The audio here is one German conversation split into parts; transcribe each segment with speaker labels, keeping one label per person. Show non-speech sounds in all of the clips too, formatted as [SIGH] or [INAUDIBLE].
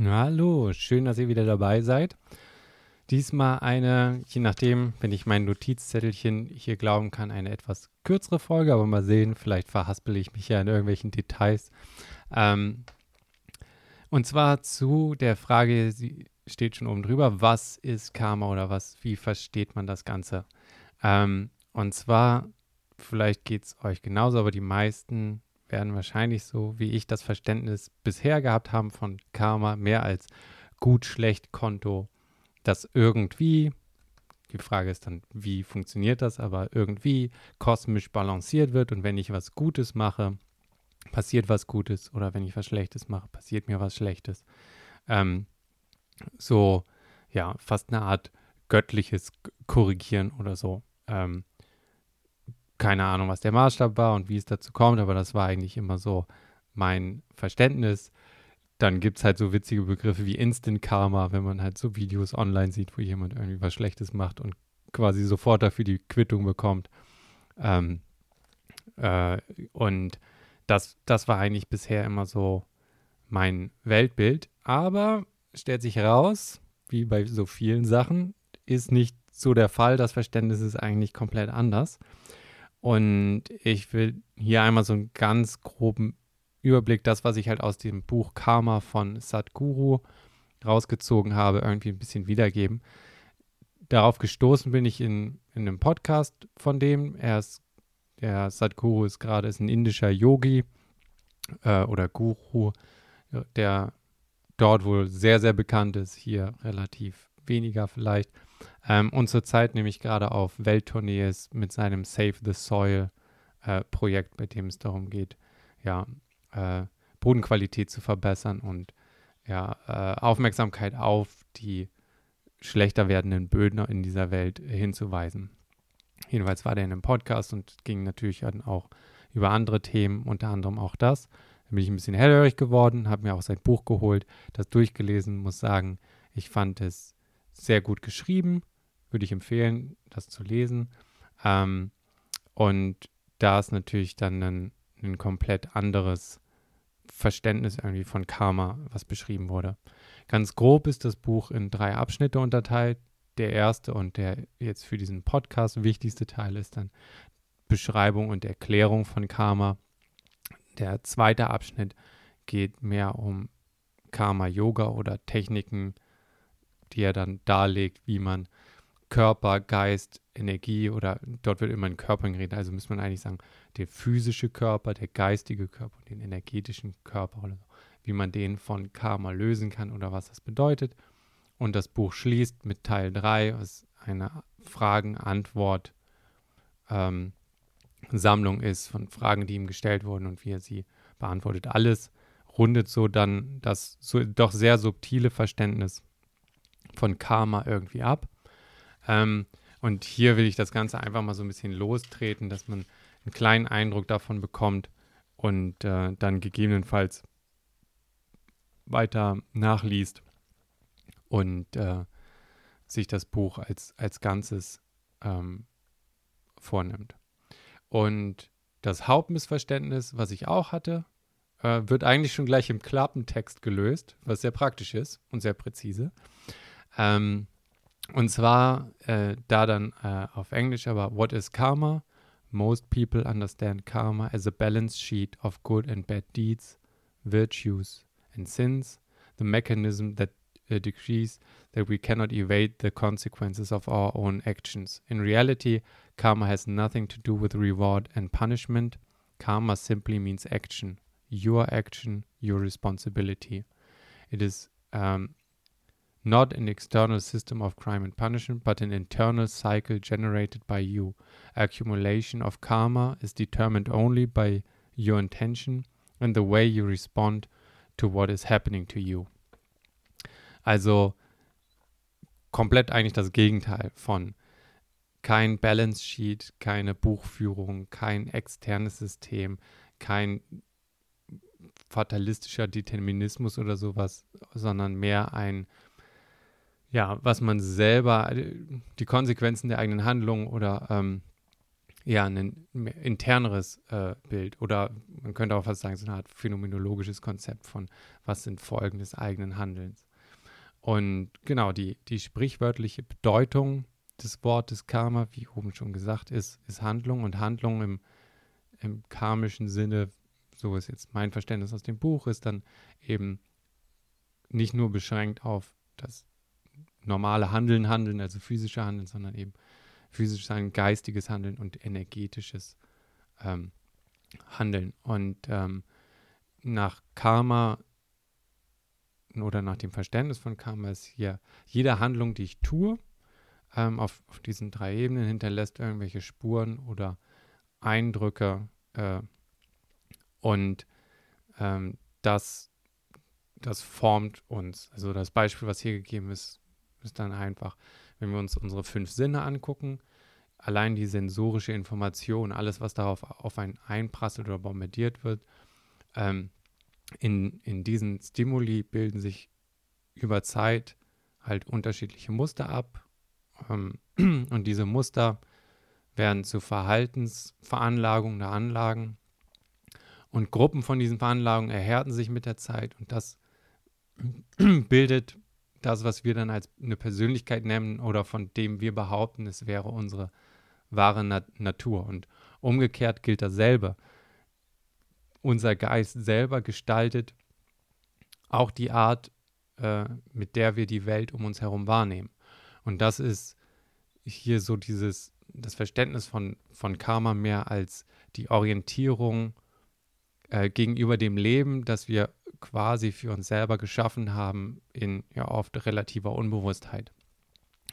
Speaker 1: Hallo, schön, dass ihr wieder dabei seid. Diesmal eine, je nachdem, wenn ich mein Notizzettelchen hier glauben kann, eine etwas kürzere Folge, aber mal sehen, vielleicht verhaspel ich mich ja in irgendwelchen Details. Ähm, und zwar zu der Frage, sie steht schon oben drüber, was ist Karma oder was, wie versteht man das Ganze? Ähm, und zwar, vielleicht geht es euch genauso, aber die meisten werden wahrscheinlich so, wie ich das Verständnis bisher gehabt haben von Karma, mehr als gut-schlecht-Konto, das irgendwie, die Frage ist dann, wie funktioniert das, aber irgendwie kosmisch balanciert wird und wenn ich was Gutes mache, passiert was Gutes oder wenn ich was Schlechtes mache, passiert mir was Schlechtes. Ähm, so, ja, fast eine Art göttliches Korrigieren oder so. Ähm, keine Ahnung, was der Maßstab war und wie es dazu kommt, aber das war eigentlich immer so mein Verständnis. Dann gibt es halt so witzige Begriffe wie Instant Karma, wenn man halt so Videos online sieht, wo jemand irgendwie was Schlechtes macht und quasi sofort dafür die Quittung bekommt. Ähm, äh, und das, das war eigentlich bisher immer so mein Weltbild. Aber stellt sich heraus, wie bei so vielen Sachen, ist nicht so der Fall. Das Verständnis ist eigentlich komplett anders. Und ich will hier einmal so einen ganz groben Überblick, das, was ich halt aus dem Buch Karma von Sadhguru rausgezogen habe, irgendwie ein bisschen wiedergeben. Darauf gestoßen bin ich in, in einem Podcast von dem. Er ist, der Sadhguru ist gerade ist ein indischer Yogi äh, oder Guru, der dort wohl sehr, sehr bekannt ist, hier relativ weniger vielleicht. Ähm, und zurzeit nämlich gerade auf Welttournee ist mit seinem Save the Soil äh, Projekt, bei dem es darum geht, ja, äh, Bodenqualität zu verbessern und ja, äh, Aufmerksamkeit auf die schlechter werdenden Böden in dieser Welt hinzuweisen. Jedenfalls war der in einem Podcast und ging natürlich dann auch über andere Themen, unter anderem auch das. Da bin ich ein bisschen hellhörig geworden, habe mir auch sein Buch geholt, das durchgelesen, muss sagen, ich fand es sehr gut geschrieben, würde ich empfehlen, das zu lesen. Ähm, und da ist natürlich dann ein, ein komplett anderes Verständnis irgendwie von Karma, was beschrieben wurde. Ganz grob ist das Buch in drei Abschnitte unterteilt. Der erste und der jetzt für diesen Podcast wichtigste Teil ist dann Beschreibung und Erklärung von Karma. Der zweite Abschnitt geht mehr um Karma-Yoga oder Techniken, die er dann darlegt, wie man Körper, Geist, Energie oder dort wird immer in Körpern geredet, also muss man eigentlich sagen, der physische Körper, der geistige Körper und den energetischen Körper oder so, wie man den von Karma lösen kann oder was das bedeutet. Und das Buch schließt mit Teil 3, was eine Fragen-Antwort ähm, ist von Fragen, die ihm gestellt wurden und wie er sie beantwortet. Alles rundet so dann das so doch sehr subtile Verständnis von Karma irgendwie ab. Ähm, und hier will ich das Ganze einfach mal so ein bisschen lostreten, dass man einen kleinen Eindruck davon bekommt und äh, dann gegebenenfalls weiter nachliest und äh, sich das Buch als, als Ganzes ähm, vornimmt. Und das Hauptmissverständnis, was ich auch hatte, äh, wird eigentlich schon gleich im Klappentext gelöst, was sehr praktisch ist und sehr präzise. Ähm, und zwar äh, da dann äh, auf Englisch, aber what is karma? Most people understand karma as a balance sheet of good and bad deeds, virtues and sins, the mechanism that uh, decrees that we cannot evade the consequences of our own actions. In reality, karma has nothing to do with reward and punishment. Karma simply means action, your action, your responsibility. It is um, not an external system of crime and punishment, but an internal cycle generated by you. Accumulation of karma is determined only by your intention and the way you respond to what is happening to you. Also komplett eigentlich das Gegenteil von kein Balance Sheet, keine Buchführung, kein externes System, kein fatalistischer Determinismus oder sowas, sondern mehr ein ja, was man selber, die Konsequenzen der eigenen Handlungen oder ähm, ja ein interneres äh, Bild oder man könnte auch fast sagen, so eine Art phänomenologisches Konzept von, was sind Folgen des eigenen Handelns. Und genau, die, die sprichwörtliche Bedeutung des Wortes Karma, wie oben schon gesagt, ist, ist Handlung und Handlung im, im karmischen Sinne, so ist jetzt mein Verständnis aus dem Buch, ist dann eben nicht nur beschränkt auf das normale Handeln, Handeln, also physische Handeln, sondern eben physisch sein, geistiges Handeln und energetisches ähm, Handeln. Und ähm, nach Karma oder nach dem Verständnis von Karma ist hier jede Handlung, die ich tue, ähm, auf, auf, diesen drei Ebenen hinterlässt irgendwelche Spuren oder Eindrücke äh, und ähm, das, das formt uns. Also das Beispiel, was hier gegeben ist, ist dann einfach, wenn wir uns unsere fünf Sinne angucken, allein die sensorische Information, alles, was darauf auf einen einprasselt oder bombardiert wird, ähm, in, in diesen Stimuli bilden sich über Zeit halt unterschiedliche Muster ab. Ähm, [CLEARS THROAT] und diese Muster werden zu Verhaltensveranlagungen der Anlagen. Und Gruppen von diesen Veranlagungen erhärten sich mit der Zeit und das [CLEARS THROAT] bildet das, was wir dann als eine Persönlichkeit nennen oder von dem wir behaupten, es wäre unsere wahre Nat Natur. Und umgekehrt gilt dasselbe. Unser Geist selber gestaltet auch die Art, äh, mit der wir die Welt um uns herum wahrnehmen. Und das ist hier so dieses, das Verständnis von, von Karma mehr als die Orientierung äh, gegenüber dem Leben, das wir quasi für uns selber geschaffen haben, in ja oft relativer Unbewusstheit.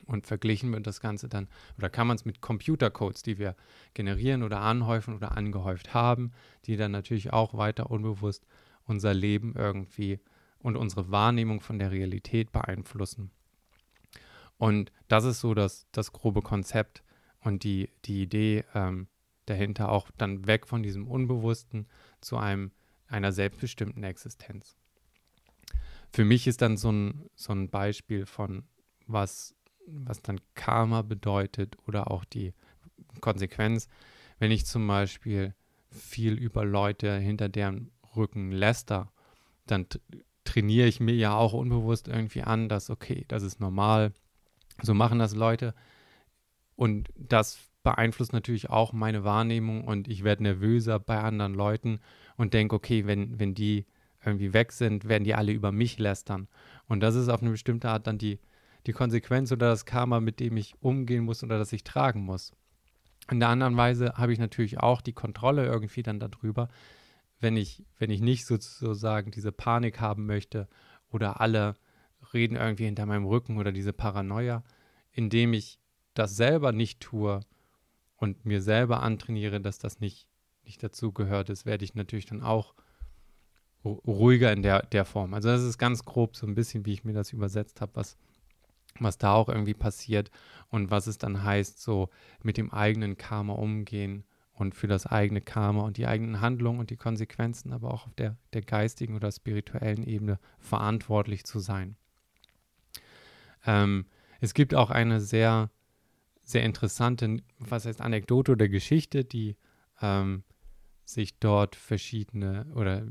Speaker 1: Und verglichen wird das Ganze dann, oder kann man es mit Computercodes, die wir generieren oder anhäufen oder angehäuft haben, die dann natürlich auch weiter unbewusst unser Leben irgendwie und unsere Wahrnehmung von der Realität beeinflussen. Und das ist so das, das grobe Konzept und die, die Idee ähm, dahinter auch dann weg von diesem Unbewussten zu einem, einer selbstbestimmten Existenz. Für mich ist dann so ein, so ein Beispiel von, was was dann Karma bedeutet oder auch die Konsequenz, wenn ich zum Beispiel viel über Leute hinter deren Rücken läster, dann trainiere ich mir ja auch unbewusst irgendwie an, dass okay, das ist normal, so machen das Leute. Und das beeinflusst natürlich auch meine Wahrnehmung und ich werde nervöser bei anderen Leuten und denke, okay, wenn, wenn die irgendwie weg sind, werden die alle über mich lästern. Und das ist auf eine bestimmte Art dann die, die Konsequenz oder das Karma, mit dem ich umgehen muss oder das ich tragen muss. In der anderen Weise habe ich natürlich auch die Kontrolle irgendwie dann darüber, wenn ich, wenn ich nicht sozusagen diese Panik haben möchte oder alle reden irgendwie hinter meinem Rücken oder diese Paranoia, indem ich das selber nicht tue und mir selber antrainiere, dass das nicht, nicht dazu gehört ist, werde ich natürlich dann auch ruhiger in der, der Form. Also das ist ganz grob so ein bisschen, wie ich mir das übersetzt habe, was, was da auch irgendwie passiert und was es dann heißt, so mit dem eigenen Karma umgehen und für das eigene Karma und die eigenen Handlungen und die Konsequenzen, aber auch auf der, der geistigen oder spirituellen Ebene verantwortlich zu sein. Ähm, es gibt auch eine sehr, sehr interessante, was heißt Anekdote oder Geschichte, die ähm, sich dort verschiedene oder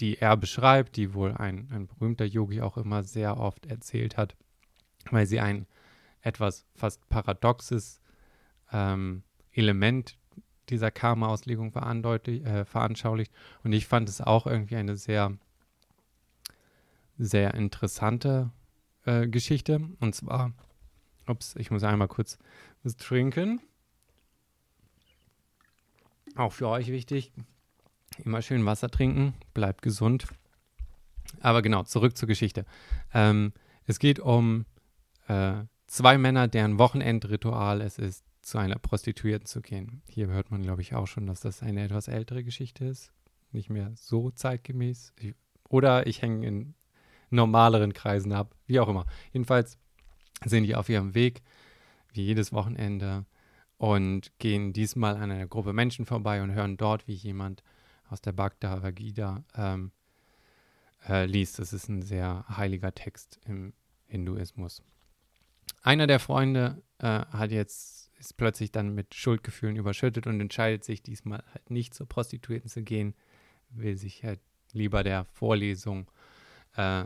Speaker 1: die er beschreibt, die wohl ein, ein berühmter Yogi auch immer sehr oft erzählt hat weil sie ein etwas fast paradoxes ähm, Element dieser Karma-Auslegung äh, veranschaulicht. Und ich fand es auch irgendwie eine sehr, sehr interessante äh, Geschichte. Und zwar, ups, ich muss einmal kurz was trinken. Auch für euch wichtig. Immer schön Wasser trinken, bleibt gesund. Aber genau, zurück zur Geschichte. Ähm, es geht um äh, zwei Männer, deren Wochenendritual es ist, zu einer Prostituierten zu gehen. Hier hört man, glaube ich, auch schon, dass das eine etwas ältere Geschichte ist. Nicht mehr so zeitgemäß. Ich, oder ich hänge in normaleren Kreisen ab, wie auch immer. Jedenfalls sind die auf ihrem Weg, wie jedes Wochenende, und gehen diesmal an einer Gruppe Menschen vorbei und hören dort, wie jemand aus der Bhagavad Gita ähm, äh, liest. Das ist ein sehr heiliger Text im Hinduismus. Einer der Freunde äh, hat jetzt, ist plötzlich dann mit Schuldgefühlen überschüttet und entscheidet sich diesmal halt nicht zur Prostituierten zu gehen, will sich halt lieber der Vorlesung äh,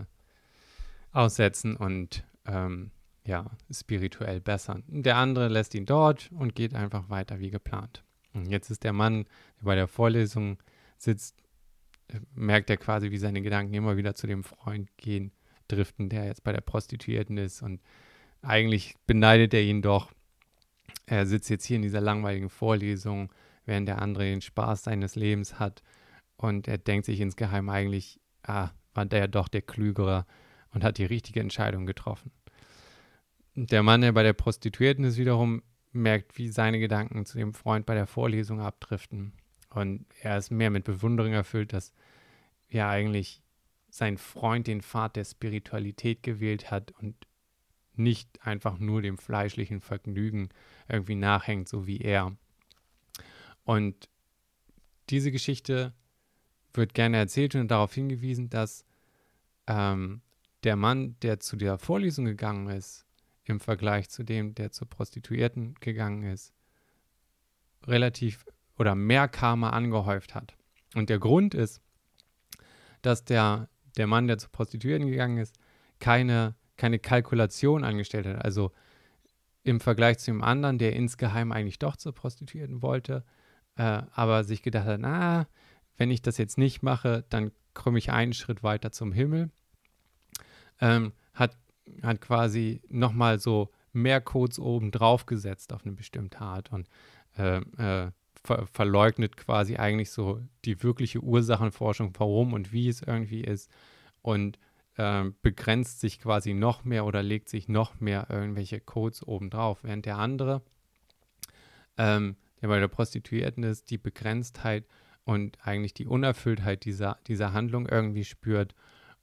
Speaker 1: aussetzen und ähm, ja, spirituell bessern. Der andere lässt ihn dort und geht einfach weiter wie geplant. Und jetzt ist der Mann, der bei der Vorlesung sitzt, äh, merkt er quasi, wie seine Gedanken immer wieder zu dem Freund gehen, driften, der jetzt bei der Prostituierten ist. Und eigentlich beneidet er ihn doch. Er sitzt jetzt hier in dieser langweiligen Vorlesung, während der andere den Spaß seines Lebens hat. Und er denkt sich insgeheim eigentlich, ah, war der doch der Klügere und hat die richtige Entscheidung getroffen. Der Mann, der bei der Prostituierten ist, wiederum merkt, wie seine Gedanken zu dem Freund bei der Vorlesung abdriften. Und er ist mehr mit Bewunderung erfüllt, dass ja eigentlich sein Freund den Pfad der Spiritualität gewählt hat und nicht einfach nur dem fleischlichen Vergnügen irgendwie nachhängt, so wie er. Und diese Geschichte wird gerne erzählt und darauf hingewiesen, dass ähm, der Mann, der zu der Vorlesung gegangen ist, im Vergleich zu dem, der zur Prostituierten gegangen ist, relativ oder mehr Karma angehäuft hat. Und der Grund ist, dass der, der Mann, der zur Prostituierten gegangen ist, keine, keine Kalkulation angestellt hat. Also im Vergleich zu dem anderen, der insgeheim eigentlich doch zur Prostituierten wollte, äh, aber sich gedacht hat, na, wenn ich das jetzt nicht mache, dann komme ich einen Schritt weiter zum Himmel, ähm, hat, hat quasi nochmal so mehr Codes oben drauf gesetzt auf eine bestimmte Art und äh, äh, ver verleugnet quasi eigentlich so die wirkliche Ursachenforschung, warum und wie es irgendwie ist und äh, begrenzt sich quasi noch mehr oder legt sich noch mehr irgendwelche Codes obendrauf, während der andere, ähm, der bei der Prostituierten ist, die Begrenztheit und eigentlich die Unerfülltheit dieser, dieser Handlung irgendwie spürt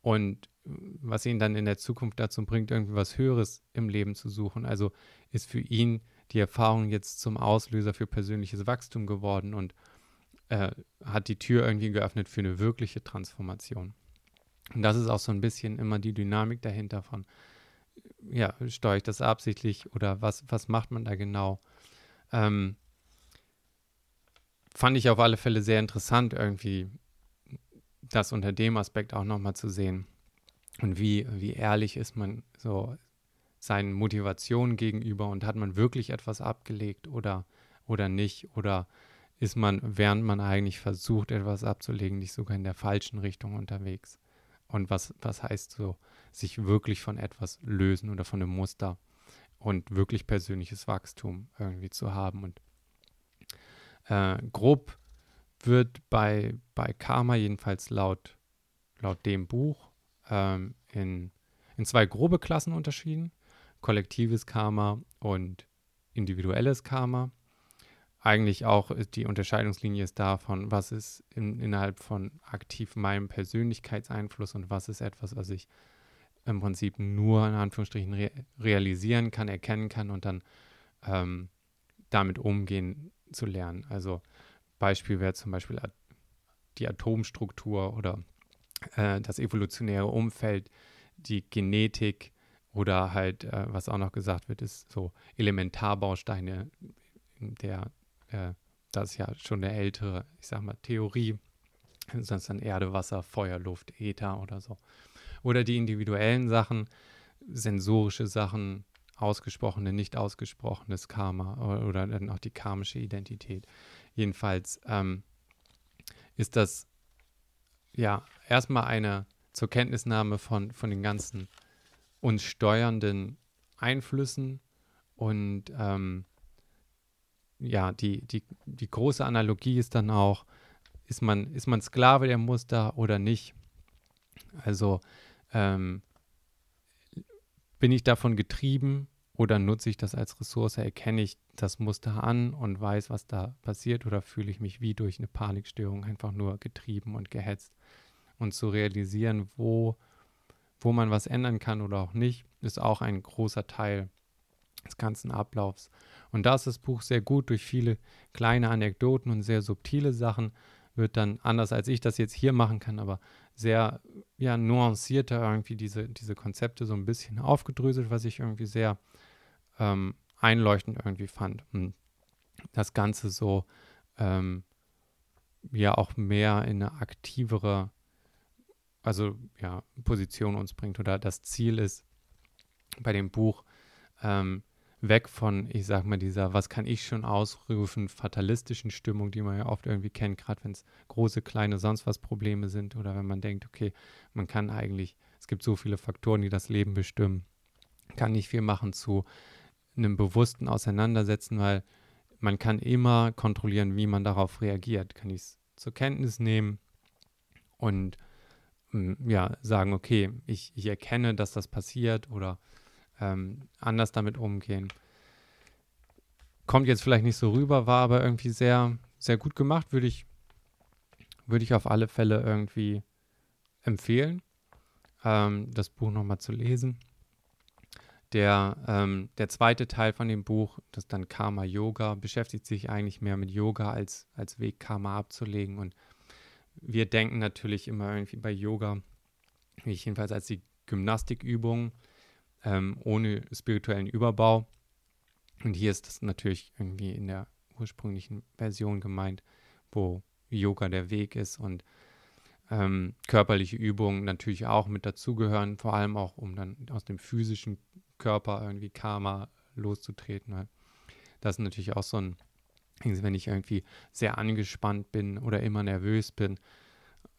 Speaker 1: und was ihn dann in der Zukunft dazu bringt, irgendwie was Höheres im Leben zu suchen. Also ist für ihn die Erfahrung jetzt zum Auslöser für persönliches Wachstum geworden und äh, hat die Tür irgendwie geöffnet für eine wirkliche Transformation. Und das ist auch so ein bisschen immer die Dynamik dahinter von, ja, steuere ich das absichtlich oder was, was macht man da genau? Ähm, fand ich auf alle Fälle sehr interessant, irgendwie das unter dem Aspekt auch nochmal zu sehen. Und wie, wie ehrlich ist man so seinen Motivationen gegenüber und hat man wirklich etwas abgelegt oder, oder nicht? Oder ist man, während man eigentlich versucht, etwas abzulegen, nicht sogar in der falschen Richtung unterwegs? Und was, was heißt so, sich wirklich von etwas lösen oder von einem Muster und wirklich persönliches Wachstum irgendwie zu haben? Und äh, grob wird bei, bei Karma jedenfalls laut, laut dem Buch ähm, in, in zwei grobe Klassen unterschieden. Kollektives Karma und individuelles Karma. Eigentlich auch die Unterscheidungslinie ist davon, was ist in, innerhalb von aktiv meinem Persönlichkeitseinfluss und was ist etwas, was ich im Prinzip nur in Anführungsstrichen re realisieren kann, erkennen kann und dann ähm, damit umgehen zu lernen. Also Beispiel wäre zum Beispiel die Atomstruktur oder äh, das evolutionäre Umfeld, die Genetik oder halt, äh, was auch noch gesagt wird, ist so Elementarbausteine der, äh, das ist ja schon eine ältere, ich sag mal, Theorie, sonst dann Erde, Wasser, Feuer, Luft, Äther oder so. Oder die individuellen Sachen, sensorische Sachen, ausgesprochene, nicht ausgesprochenes Karma oder, oder dann auch die karmische Identität. Jedenfalls ähm, ist das ja erstmal eine zur Kenntnisnahme von, von den ganzen uns steuernden Einflüssen und ähm, ja, die, die, die große Analogie ist dann auch, ist man, ist man Sklave der Muster oder nicht? Also ähm, bin ich davon getrieben oder nutze ich das als Ressource, erkenne ich das Muster an und weiß, was da passiert oder fühle ich mich wie durch eine Panikstörung einfach nur getrieben und gehetzt. Und zu realisieren, wo, wo man was ändern kann oder auch nicht, ist auch ein großer Teil des ganzen Ablaufs. Und da ist das Buch sehr gut durch viele kleine Anekdoten und sehr subtile Sachen, wird dann anders als ich das jetzt hier machen kann, aber sehr ja, nuancierter irgendwie diese, diese Konzepte so ein bisschen aufgedröselt, was ich irgendwie sehr ähm, einleuchtend irgendwie fand. Und das Ganze so ähm, ja auch mehr in eine aktivere, also ja, Position uns bringt oder das Ziel ist bei dem Buch ähm, weg von, ich sag mal, dieser, was kann ich schon ausrufen, fatalistischen Stimmung, die man ja oft irgendwie kennt, gerade wenn es große, kleine, sonst was Probleme sind oder wenn man denkt, okay, man kann eigentlich, es gibt so viele Faktoren, die das Leben bestimmen, kann nicht viel machen zu einem bewussten Auseinandersetzen, weil man kann immer kontrollieren, wie man darauf reagiert. Kann ich es zur Kenntnis nehmen und mm, ja, sagen, okay, ich, ich erkenne, dass das passiert oder ähm, anders damit umgehen. Kommt jetzt vielleicht nicht so rüber, war aber irgendwie sehr, sehr gut gemacht, würde ich, würde ich auf alle Fälle irgendwie empfehlen, ähm, das Buch nochmal zu lesen. Der, ähm, der zweite Teil von dem Buch, das dann Karma Yoga, beschäftigt sich eigentlich mehr mit Yoga als, als Weg, Karma abzulegen. Und wir denken natürlich immer irgendwie bei Yoga, ich jedenfalls als die Gymnastikübung, ähm, ohne spirituellen Überbau. Und hier ist das natürlich irgendwie in der ursprünglichen Version gemeint, wo Yoga der Weg ist und ähm, körperliche Übungen natürlich auch mit dazugehören, vor allem auch, um dann aus dem physischen Körper irgendwie Karma loszutreten. Weil das ist natürlich auch so ein, wenn ich irgendwie sehr angespannt bin oder immer nervös bin,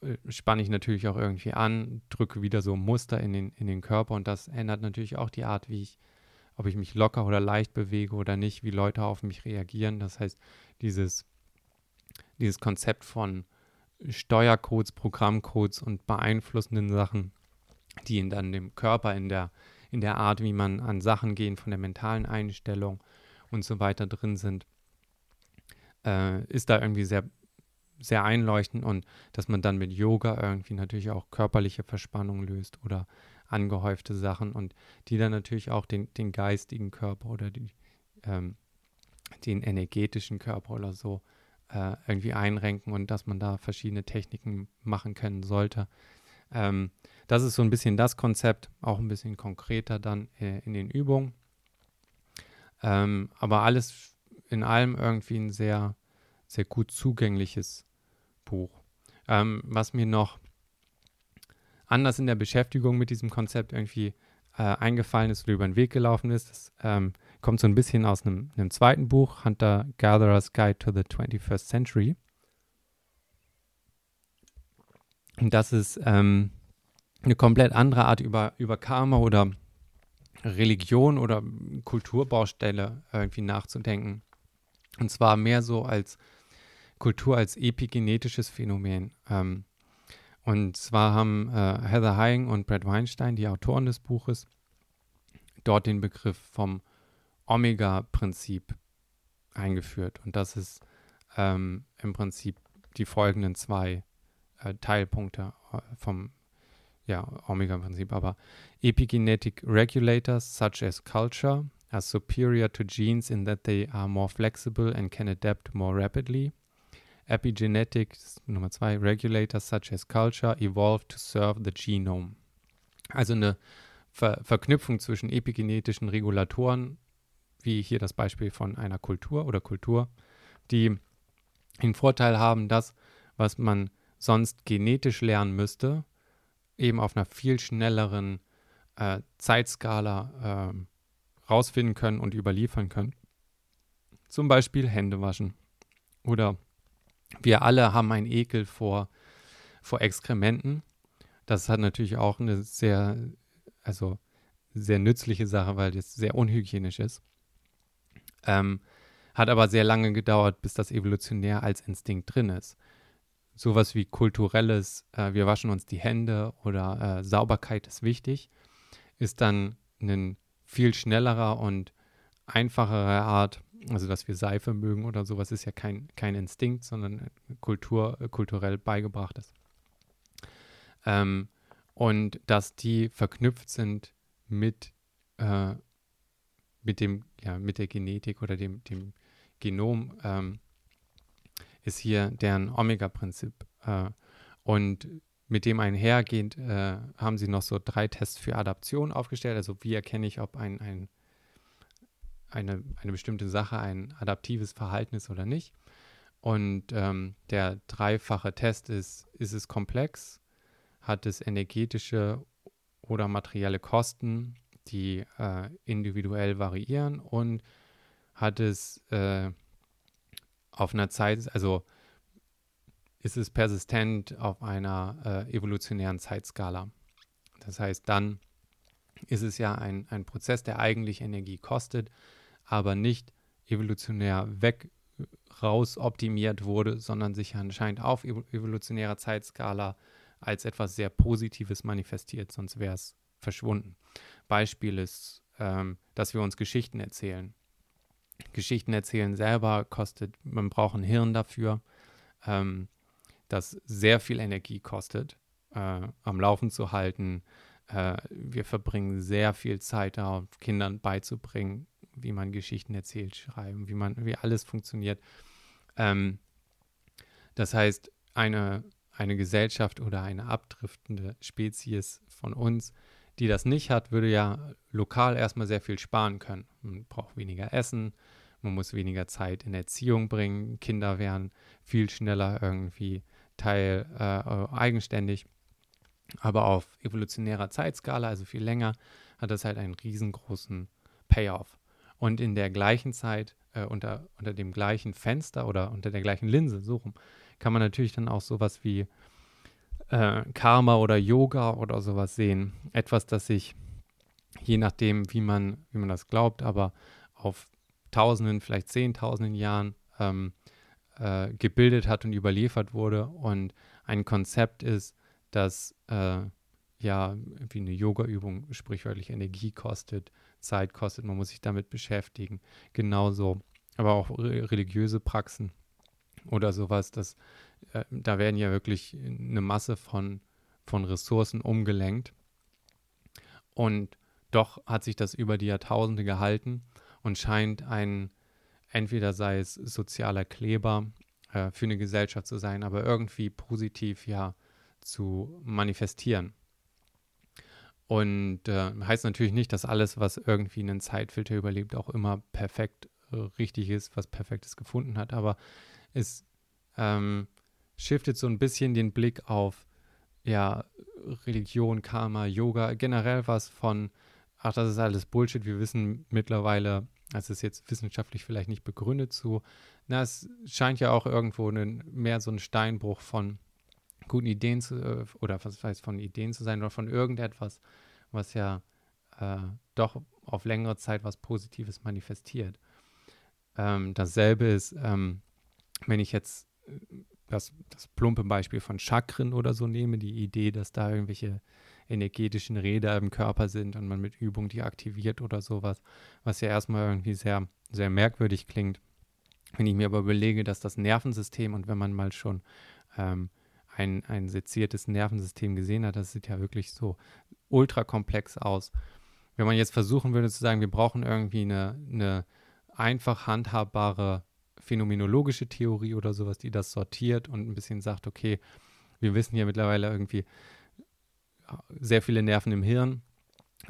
Speaker 1: äh, spanne ich natürlich auch irgendwie an, drücke wieder so Muster in den, in den Körper und das ändert natürlich auch die Art, wie ich, ob ich mich locker oder leicht bewege oder nicht, wie Leute auf mich reagieren. Das heißt, dieses, dieses Konzept von Steuercodes, Programmcodes und beeinflussenden Sachen, die in dann dem Körper, in der, in der Art, wie man an Sachen gehen, von der mentalen Einstellung und so weiter drin sind, äh, ist da irgendwie sehr sehr einleuchtend und dass man dann mit Yoga irgendwie natürlich auch körperliche Verspannung löst oder angehäufte Sachen und die dann natürlich auch den, den geistigen Körper oder die, ähm, den energetischen Körper oder so äh, irgendwie einrenken und dass man da verschiedene Techniken machen können sollte. Ähm, das ist so ein bisschen das Konzept, auch ein bisschen konkreter dann äh, in den Übungen. Ähm, aber alles in allem irgendwie ein sehr, sehr gut zugängliches Buch. Ähm, was mir noch anders in der Beschäftigung mit diesem Konzept irgendwie äh, eingefallen ist oder über den Weg gelaufen ist, das ähm, kommt so ein bisschen aus einem, einem zweiten Buch, Hunter Gatherer's Guide to the 21st Century. Und das ist ähm, eine komplett andere Art über, über Karma oder Religion oder Kulturbaustelle irgendwie nachzudenken. Und zwar mehr so als Kultur als epigenetisches Phänomen. Ähm, und zwar haben äh, Heather Heying und Brad Weinstein, die Autoren des Buches, dort den Begriff vom Omega-Prinzip eingeführt. Und das ist ähm, im Prinzip die folgenden zwei äh, Teilpunkte äh, vom ja, Omega-Prinzip. Aber Epigenetic Regulators such as culture are superior to genes in that they are more flexible and can adapt more rapidly. Epigenetics, Nummer zwei, Regulators such as culture evolved to serve the genome. Also eine Ver Verknüpfung zwischen epigenetischen Regulatoren, wie hier das Beispiel von einer Kultur oder Kultur, die den Vorteil haben, dass, was man sonst genetisch lernen müsste, eben auf einer viel schnelleren äh, Zeitskala äh, rausfinden können und überliefern können. Zum Beispiel Hände waschen oder wir alle haben einen Ekel vor, vor Exkrementen. Das hat natürlich auch eine sehr, also sehr nützliche Sache, weil das sehr unhygienisch ist. Ähm, hat aber sehr lange gedauert, bis das evolutionär als Instinkt drin ist. Sowas wie kulturelles, äh, wir waschen uns die Hände oder äh, Sauberkeit ist wichtig, ist dann ein viel schnellerer und einfachere Art, also dass wir Seife mögen oder sowas, ist ja kein, kein Instinkt, sondern Kultur, kulturell beigebrachtes. Ähm, und dass die verknüpft sind mit, äh, mit, dem, ja, mit der Genetik oder dem, dem Genom, ähm, ist hier deren Omega-Prinzip. Äh, und mit dem einhergehend äh, haben sie noch so drei Tests für Adaption aufgestellt. Also wie erkenne ich, ob ein, ein eine, eine bestimmte Sache ein adaptives Verhalten ist oder nicht. Und ähm, der dreifache Test ist, ist es komplex, hat es energetische oder materielle Kosten, die äh, individuell variieren und hat es äh, auf einer Zeit, also ist es persistent auf einer äh, evolutionären Zeitskala. Das heißt, dann ist es ja ein, ein Prozess, der eigentlich Energie kostet, aber nicht evolutionär weg raus optimiert wurde, sondern sich anscheinend auf evolutionärer Zeitskala als etwas sehr Positives manifestiert, sonst wäre es verschwunden. Beispiel ist, ähm, dass wir uns Geschichten erzählen. Geschichten erzählen selber kostet, man braucht ein Hirn dafür, ähm, das sehr viel Energie kostet, äh, am Laufen zu halten. Äh, wir verbringen sehr viel Zeit darauf, Kindern beizubringen, wie man Geschichten erzählt, schreiben, wie man, wie alles funktioniert. Ähm, das heißt, eine, eine Gesellschaft oder eine abdriftende Spezies von uns, die das nicht hat, würde ja lokal erstmal sehr viel sparen können. Man braucht weniger Essen, man muss weniger Zeit in Erziehung bringen, Kinder wären viel schneller irgendwie Teil äh, eigenständig. Aber auf evolutionärer Zeitskala, also viel länger, hat das halt einen riesengroßen Payoff. Und in der gleichen Zeit, äh, unter, unter dem gleichen Fenster oder unter der gleichen Linse, so rum, kann man natürlich dann auch sowas wie äh, Karma oder Yoga oder sowas sehen. Etwas, das sich, je nachdem, wie man, wie man das glaubt, aber auf Tausenden, vielleicht Zehntausenden Jahren ähm, äh, gebildet hat und überliefert wurde und ein Konzept ist, das äh, ja wie eine Yoga-Übung sprichwörtlich Energie kostet, Zeit kostet, man muss sich damit beschäftigen. Genauso, aber auch re religiöse Praxen oder sowas, das, äh, da werden ja wirklich eine Masse von, von Ressourcen umgelenkt. Und doch hat sich das über die Jahrtausende gehalten und scheint ein, entweder sei es sozialer Kleber äh, für eine Gesellschaft zu sein, aber irgendwie positiv ja zu manifestieren. Und äh, heißt natürlich nicht, dass alles, was irgendwie einen Zeitfilter überlebt, auch immer perfekt äh, richtig ist, was Perfektes gefunden hat, aber es ähm, shiftet so ein bisschen den Blick auf ja, Religion, Karma, Yoga, generell was von, ach, das ist alles Bullshit, wir wissen mittlerweile, das ist jetzt wissenschaftlich vielleicht nicht begründet zu, na, es scheint ja auch irgendwo einen, mehr so ein Steinbruch von guten Ideen zu, äh, oder was heißt von Ideen zu sein oder von irgendetwas, was ja äh, doch auf längere Zeit was Positives manifestiert. Ähm, dasselbe ist, ähm, wenn ich jetzt äh, das, das plumpe Beispiel von Chakren oder so nehme, die Idee, dass da irgendwelche energetischen Räder im Körper sind und man mit Übung die aktiviert oder sowas, was ja erstmal irgendwie sehr, sehr merkwürdig klingt. Wenn ich mir aber überlege, dass das Nervensystem und wenn man mal schon ähm, ein, ein seziertes Nervensystem gesehen hat, das sieht ja wirklich so ultra komplex aus. Wenn man jetzt versuchen würde zu sagen, wir brauchen irgendwie eine, eine einfach handhabbare phänomenologische Theorie oder sowas, die das sortiert und ein bisschen sagt, okay, wir wissen ja mittlerweile irgendwie sehr viele Nerven im Hirn,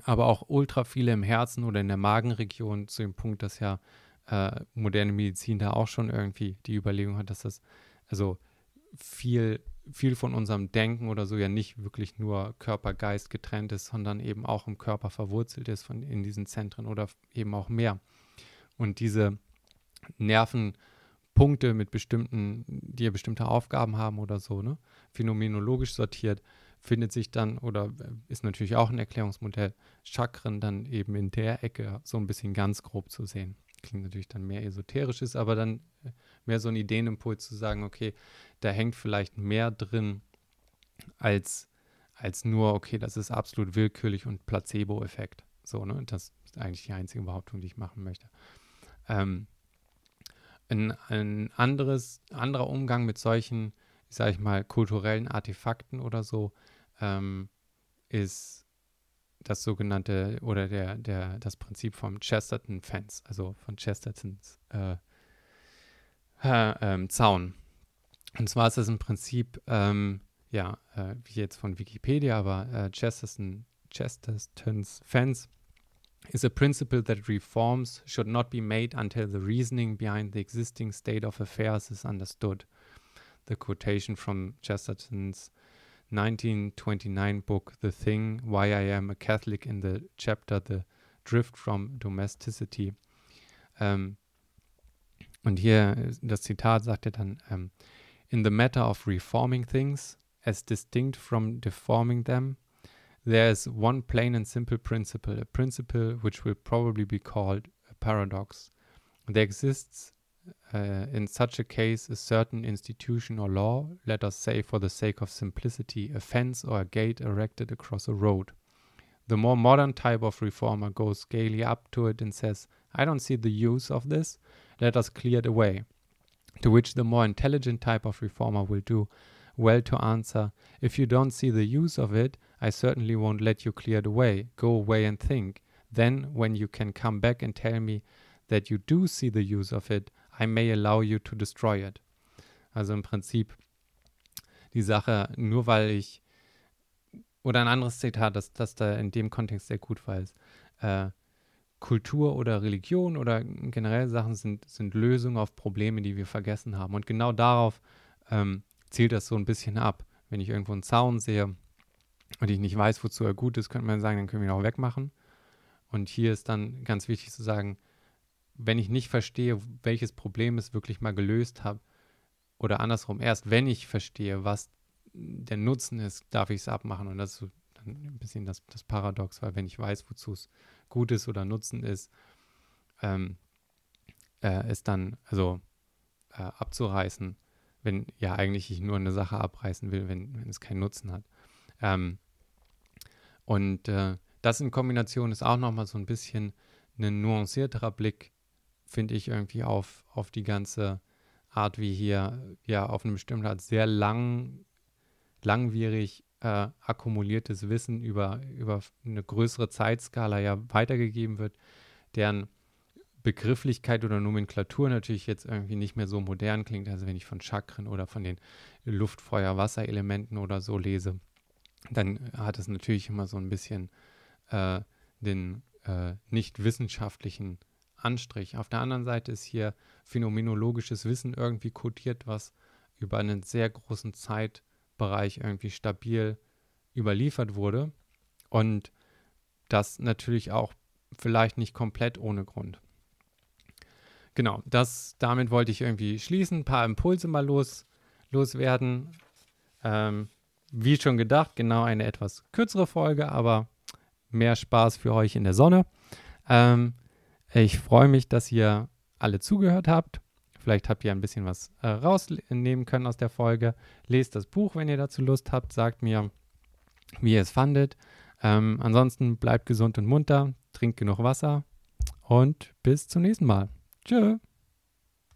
Speaker 1: aber auch ultra viele im Herzen oder in der Magenregion, zu dem Punkt, dass ja äh, moderne Medizin da auch schon irgendwie die Überlegung hat, dass das also viel viel von unserem Denken oder so ja nicht wirklich nur Körper-Geist getrennt ist, sondern eben auch im Körper verwurzelt ist von in diesen Zentren oder eben auch mehr. Und diese Nervenpunkte mit bestimmten, die ja bestimmte Aufgaben haben oder so, ne, phänomenologisch sortiert, findet sich dann oder ist natürlich auch ein Erklärungsmodell, Chakren dann eben in der Ecke so ein bisschen ganz grob zu sehen. Klingt natürlich dann mehr esoterisches, aber dann äh, mehr so ein Ideenimpuls zu sagen, okay, da hängt vielleicht mehr drin als, als nur, okay, das ist absolut willkürlich und Placebo-Effekt. So, ne? Das ist eigentlich die einzige Behauptung, die ich machen möchte. Ähm, ein, ein anderes, anderer Umgang mit solchen, sage ich mal, kulturellen Artefakten oder so, ähm, ist das sogenannte oder der, der, das Prinzip vom Chesterton Fence, also von Chestertons äh, äh, ähm, Zaun. Und zwar ist das im Prinzip, ähm, ja, äh, wie jetzt von Wikipedia, aber äh, Chesterton, Chestertons Fence is a principle that reforms should not be made until the reasoning behind the existing state of affairs is understood. The quotation from Chesterton's 1929 book, The Thing, Why I Am a Catholic, in the chapter The Drift from Domesticity. Ähm, und hier, das Zitat sagt er dann, ähm, In the matter of reforming things, as distinct from deforming them, there is one plain and simple principle, a principle which will probably be called a paradox. There exists uh, in such a case a certain institution or law, let us say for the sake of simplicity, a fence or a gate erected across a road. The more modern type of reformer goes gaily up to it and says, I don't see the use of this, let us clear it away. To which the more intelligent type of reformer will do well to answer, If you don't see the use of it, I certainly won't let you clear it away. Go away and think. Then, when you can come back and tell me that you do see the use of it, I may allow you to destroy it. Also im Prinzip die Sache, nur weil ich, oder ein anderes Zitat, das, das da in dem Kontext sehr gut war, ist, äh, Kultur oder Religion oder generell Sachen sind, sind Lösungen auf Probleme, die wir vergessen haben. Und genau darauf ähm, zielt das so ein bisschen ab. Wenn ich irgendwo einen Zaun sehe und ich nicht weiß, wozu er gut ist, könnte man sagen, dann können wir ihn auch wegmachen. Und hier ist dann ganz wichtig zu sagen, wenn ich nicht verstehe, welches Problem es wirklich mal gelöst habe, oder andersrum, erst wenn ich verstehe, was der Nutzen ist, darf ich es abmachen. Und das ist so ein bisschen das, das Paradox, weil wenn ich weiß, wozu es gut ist oder Nutzen ist, ähm, äh, ist dann, also äh, abzureißen, wenn ja eigentlich ich nur eine Sache abreißen will, wenn, wenn es keinen Nutzen hat. Ähm, und äh, das in Kombination ist auch nochmal so ein bisschen ein nuancierterer Blick, finde ich, irgendwie auf, auf die ganze Art, wie hier ja auf eine bestimmte Art sehr lang, langwierig äh, akkumuliertes Wissen über, über eine größere Zeitskala ja weitergegeben wird, deren Begrifflichkeit oder Nomenklatur natürlich jetzt irgendwie nicht mehr so modern klingt. Also wenn ich von Chakren oder von den Luft, Feuer, Wasserelementen oder so lese, dann hat es natürlich immer so ein bisschen äh, den äh, nicht wissenschaftlichen Anstrich. Auf der anderen Seite ist hier phänomenologisches Wissen irgendwie kodiert, was über einen sehr großen Zeitbereich irgendwie stabil überliefert wurde. Und das natürlich auch vielleicht nicht komplett ohne Grund genau, das, damit wollte ich irgendwie schließen, ein paar Impulse mal los, loswerden. Ähm, wie schon gedacht, genau eine etwas kürzere Folge, aber mehr Spaß für euch in der Sonne. Ähm, ich freue mich, dass ihr alle zugehört habt. Vielleicht habt ihr ein bisschen was äh, rausnehmen können aus der Folge. Lest das Buch, wenn ihr dazu Lust habt. Sagt mir, wie ihr es fandet. Ähm, ansonsten bleibt gesund und munter, trinkt genug Wasser und bis zum nächsten Mal. Tschö.